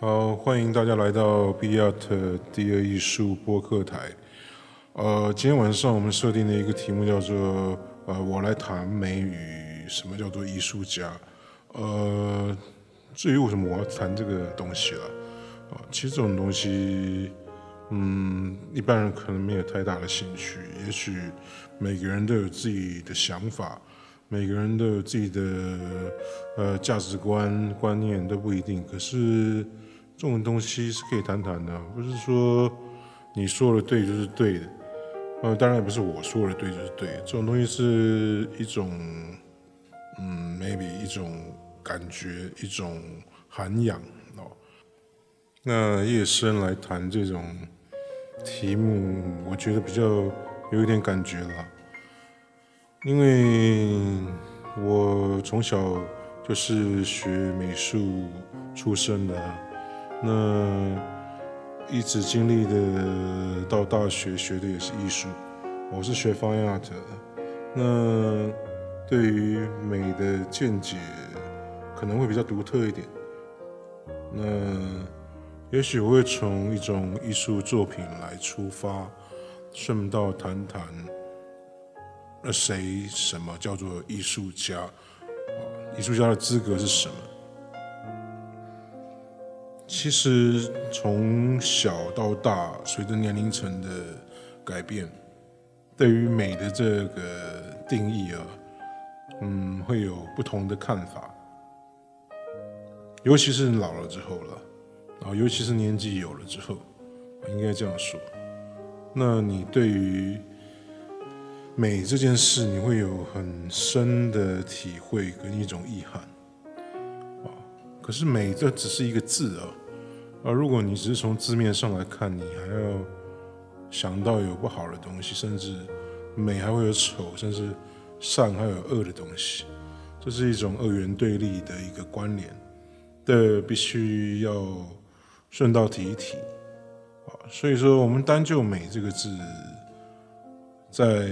好，欢迎大家来到 Be Art 第二艺术播客台。呃，今天晚上我们设定的一个题目叫做“呃，我来谈美与什么叫做艺术家”。呃，至于为什么我要谈这个东西了，啊、其实这种东西，嗯，一般人可能没有太大的兴趣。也许每个人都有自己的想法。每个人都有自己的呃价值观观念都不一定，可是这种东西是可以谈谈的，不是说你说的对就是对的，呃，当然也不是我说的对就是对，这种东西是一种嗯，maybe 一种感觉，一种涵养哦。那夜深来谈这种题目，我觉得比较有一点感觉了。因为我从小就是学美术出身的，那一直经历的到大学学的也是艺术，我是学 Fine Art 的，那对于美的见解可能会比较独特一点，那也许我会从一种艺术作品来出发，顺道谈谈。那谁什么叫做艺术家？艺术家的资格是什么？其实从小到大，随着年龄层的改变，对于美的这个定义啊，嗯，会有不同的看法。尤其是老了之后了，啊，尤其是年纪有了之后，应该这样说。那你对于美这件事，你会有很深的体会跟一种遗憾，啊，可是美这只是一个字啊，而如果你只是从字面上来看，你还要想到有不好的东西，甚至美还会有丑，甚至善还有恶的东西，这是一种二元对立的一个关联，这必须要顺道提一提，啊，所以说我们单就美这个字。在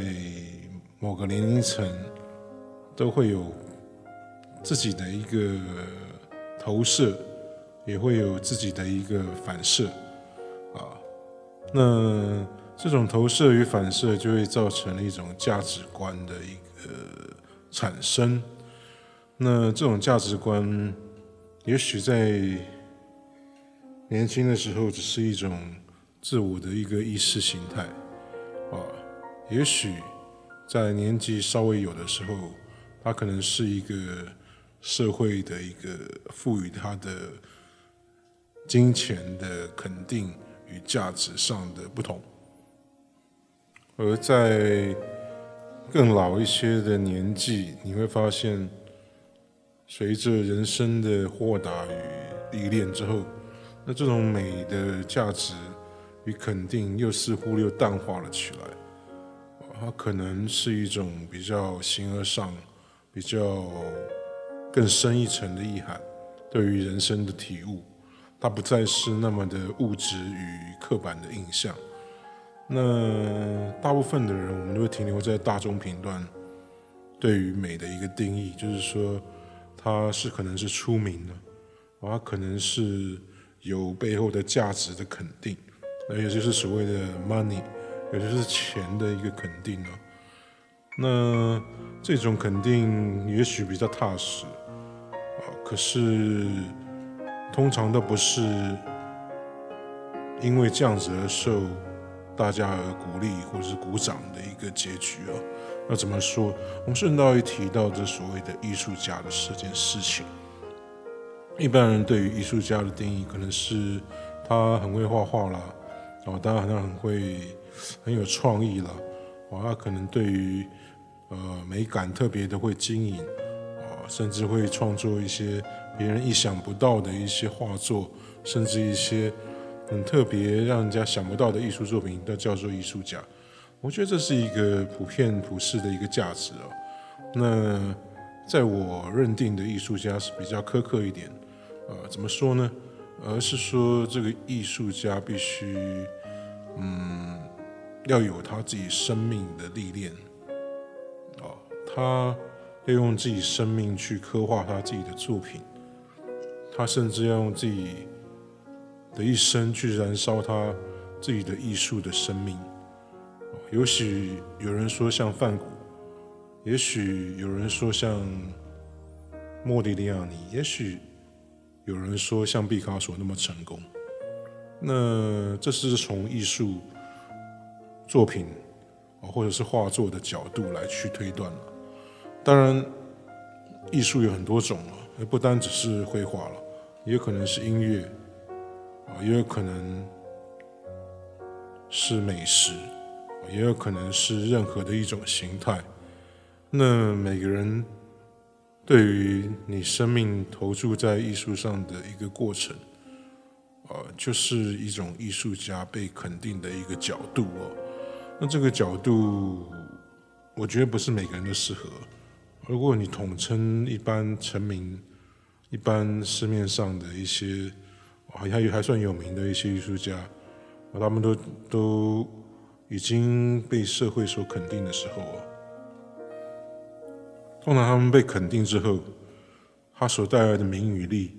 某个年龄层，都会有自己的一个投射，也会有自己的一个反射，啊，那这种投射与反射就会造成一种价值观的一个产生。那这种价值观，也许在年轻的时候只是一种自我的一个意识形态，啊。也许在年纪稍微有的时候，它可能是一个社会的一个赋予它的金钱的肯定与价值上的不同，而在更老一些的年纪，你会发现，随着人生的豁达与历练之后，那这种美的价值与肯定又似乎又淡化了起来。它可能是一种比较形而上、比较更深一层的意涵，对于人生的体悟，它不再是那么的物质与刻板的印象。那大部分的人，我们都会停留在大众评断对于美的一个定义，就是说，它是可能是出名的，它可能是有背后的价值的肯定，那也就是所谓的 money。也就是钱的一个肯定啊，那这种肯定也许比较踏实啊，可是通常都不是因为这样子而受大家而鼓励或者是鼓掌的一个结局啊。那怎么说？我们顺道一提到这所谓的艺术家的这件事情，一般人对于艺术家的定义可能是他很会画画啦，哦，当然好像很会。很有创意了，哦，他可能对于呃美感特别的会经营，甚至会创作一些别人意想不到的一些画作，甚至一些很特别让人家想不到的艺术作品，都叫做艺术家。我觉得这是一个普遍普世的一个价值哦。那在我认定的艺术家是比较苛刻一点，呃，怎么说呢？而是说这个艺术家必须，嗯。要有他自己生命的历练，哦，他要用自己生命去刻画他自己的作品，他甚至要用自己的一生去燃烧他自己的艺术的生命。也许有人说像梵谷，也许有人说像莫迪利亚尼，也许有人说像毕卡索那么成功。那这是从艺术作品或者是画作的角度来去推断了。当然，艺术有很多种了，不单只是绘画了，也有可能是音乐，啊，也有可能是美食。也有可能是任何的一种形态。那每个人对于你生命投注在艺术上的一个过程，呃，就是一种艺术家被肯定的一个角度哦。那这个角度，我觉得不是每个人都适合。如果你统称一般成名、一般市面上的一些好像也还算有名的一些艺术家，他们都都。已经被社会所肯定的时候啊，通常他们被肯定之后，他所带来的名与利，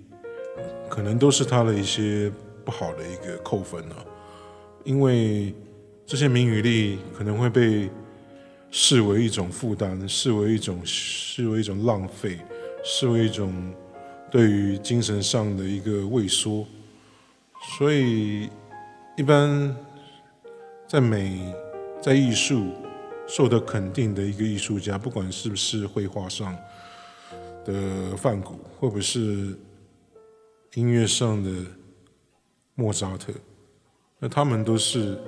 可能都是他的一些不好的一个扣分啊，因为这些名与利可能会被视为一种负担，视为一种视为一种浪费，视为一种对于精神上的一个畏缩，所以一般。在美，在艺术受得肯定的一个艺术家，不管是不是绘画上的梵谷，或者是音乐上的莫扎特，那他们都是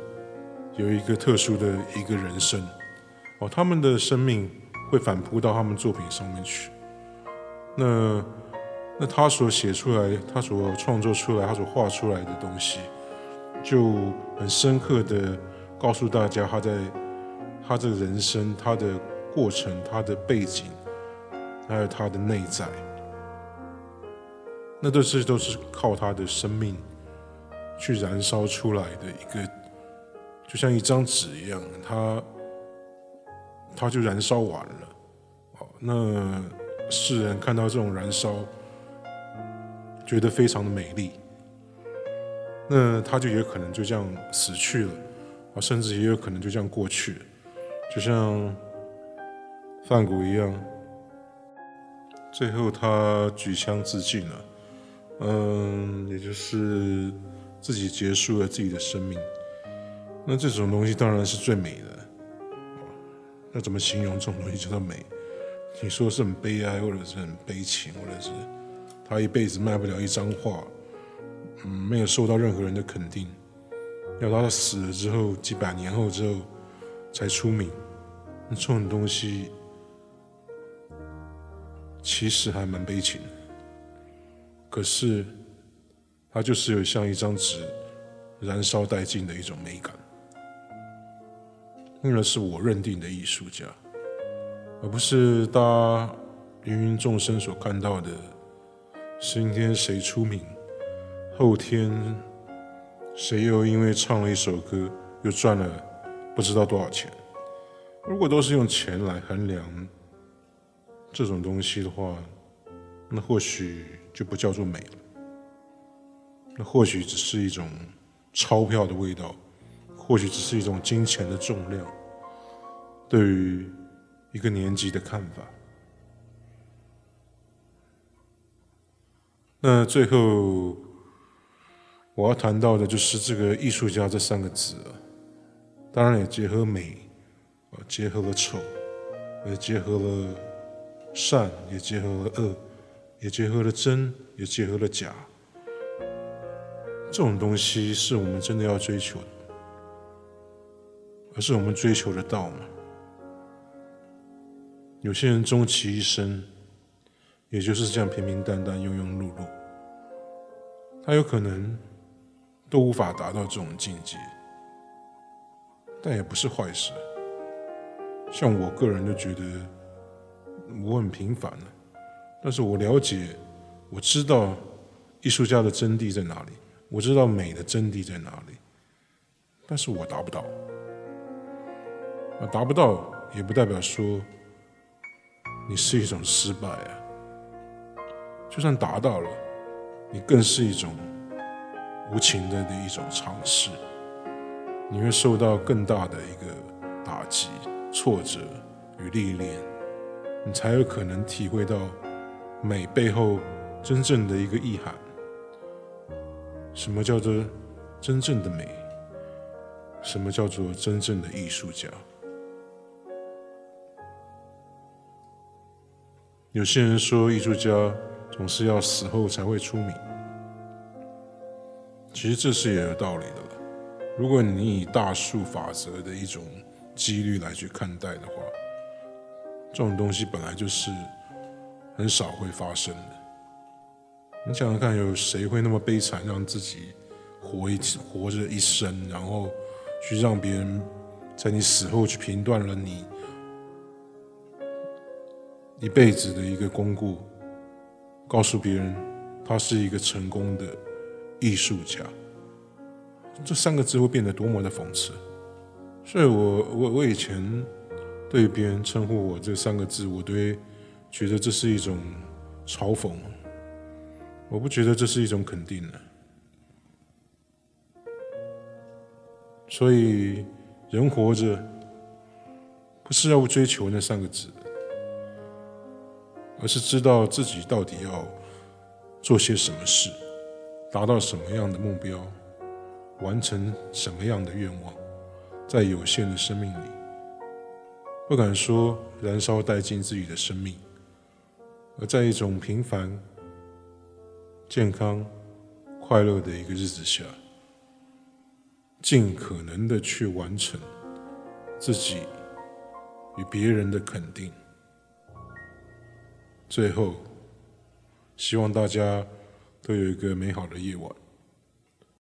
有一个特殊的一个人生哦，他们的生命会反扑到他们作品上面去。那那他所写出来，他所创作出来，他所画出来的东西，就很深刻的。告诉大家，他在他这个人生、他的过程、他的背景，还有他的内在，那都是都是靠他的生命去燃烧出来的一个，就像一张纸一样，他他就燃烧完了。哦，那世人看到这种燃烧，觉得非常的美丽，那他就有可能就这样死去了。啊，甚至也有可能就这样过去，就像梵谷一样，最后他举枪自尽了，嗯，也就是自己结束了自己的生命。那这种东西当然是最美的。那怎么形容这种东西叫做美？你说是很悲哀，或者是很悲情，或者是他一辈子卖不了一张画，嗯，没有受到任何人的肯定。要他死了之后，几百年后之后才出名，这种东西其实还蛮悲情。可是，它就是有像一张纸燃烧殆尽的一种美感。那是我认定的艺术家，而不是大家芸芸众生所看到的，今天谁出名，后天。谁又因为唱了一首歌，又赚了不知道多少钱？如果都是用钱来衡量这种东西的话，那或许就不叫做美了。那或许只是一种钞票的味道，或许只是一种金钱的重量，对于一个年纪的看法。那最后。我要谈到的就是这个艺术家这三个字啊，当然也结合美，结合了丑，也结合了善，也结合了恶，也结合了真，也结合了假。这种东西是我们真的要追求的，而是我们追求的道吗？有些人终其一生，也就是这样平平淡淡、庸庸碌碌，他有可能。都无法达到这种境界，但也不是坏事。像我个人就觉得我很平凡了，但是我了解，我知道艺术家的真谛在哪里，我知道美的真谛在哪里，但是我达不到。啊，达不到也不代表说你是一种失败啊，就算达到了，你更是一种。无情的的一种尝试，你会受到更大的一个打击、挫折与历练，你才有可能体会到美背后真正的一个意涵。什么叫做真正的美？什么叫做真正的艺术家？有些人说，艺术家总是要死后才会出名。其实这是也有道理的了。如果你以大数法则的一种几率来去看待的话，这种东西本来就是很少会发生的。你想想看，有谁会那么悲惨，让自己活一活着一生，然后去让别人在你死后去评断了你？一辈子的一个功过，告诉别人他是一个成功的艺术家，这三个字会变得多么的讽刺。所以我我我以前对别人称呼我这三个字，我都会觉得这是一种嘲讽，我不觉得这是一种肯定的。所以人活着不是要追求那三个字。而是知道自己到底要做些什么事，达到什么样的目标，完成什么样的愿望，在有限的生命里，不敢说燃烧殆尽自己的生命，而在一种平凡、健康、快乐的一个日子下，尽可能的去完成自己与别人的肯定。最后，希望大家都有一个美好的夜晚。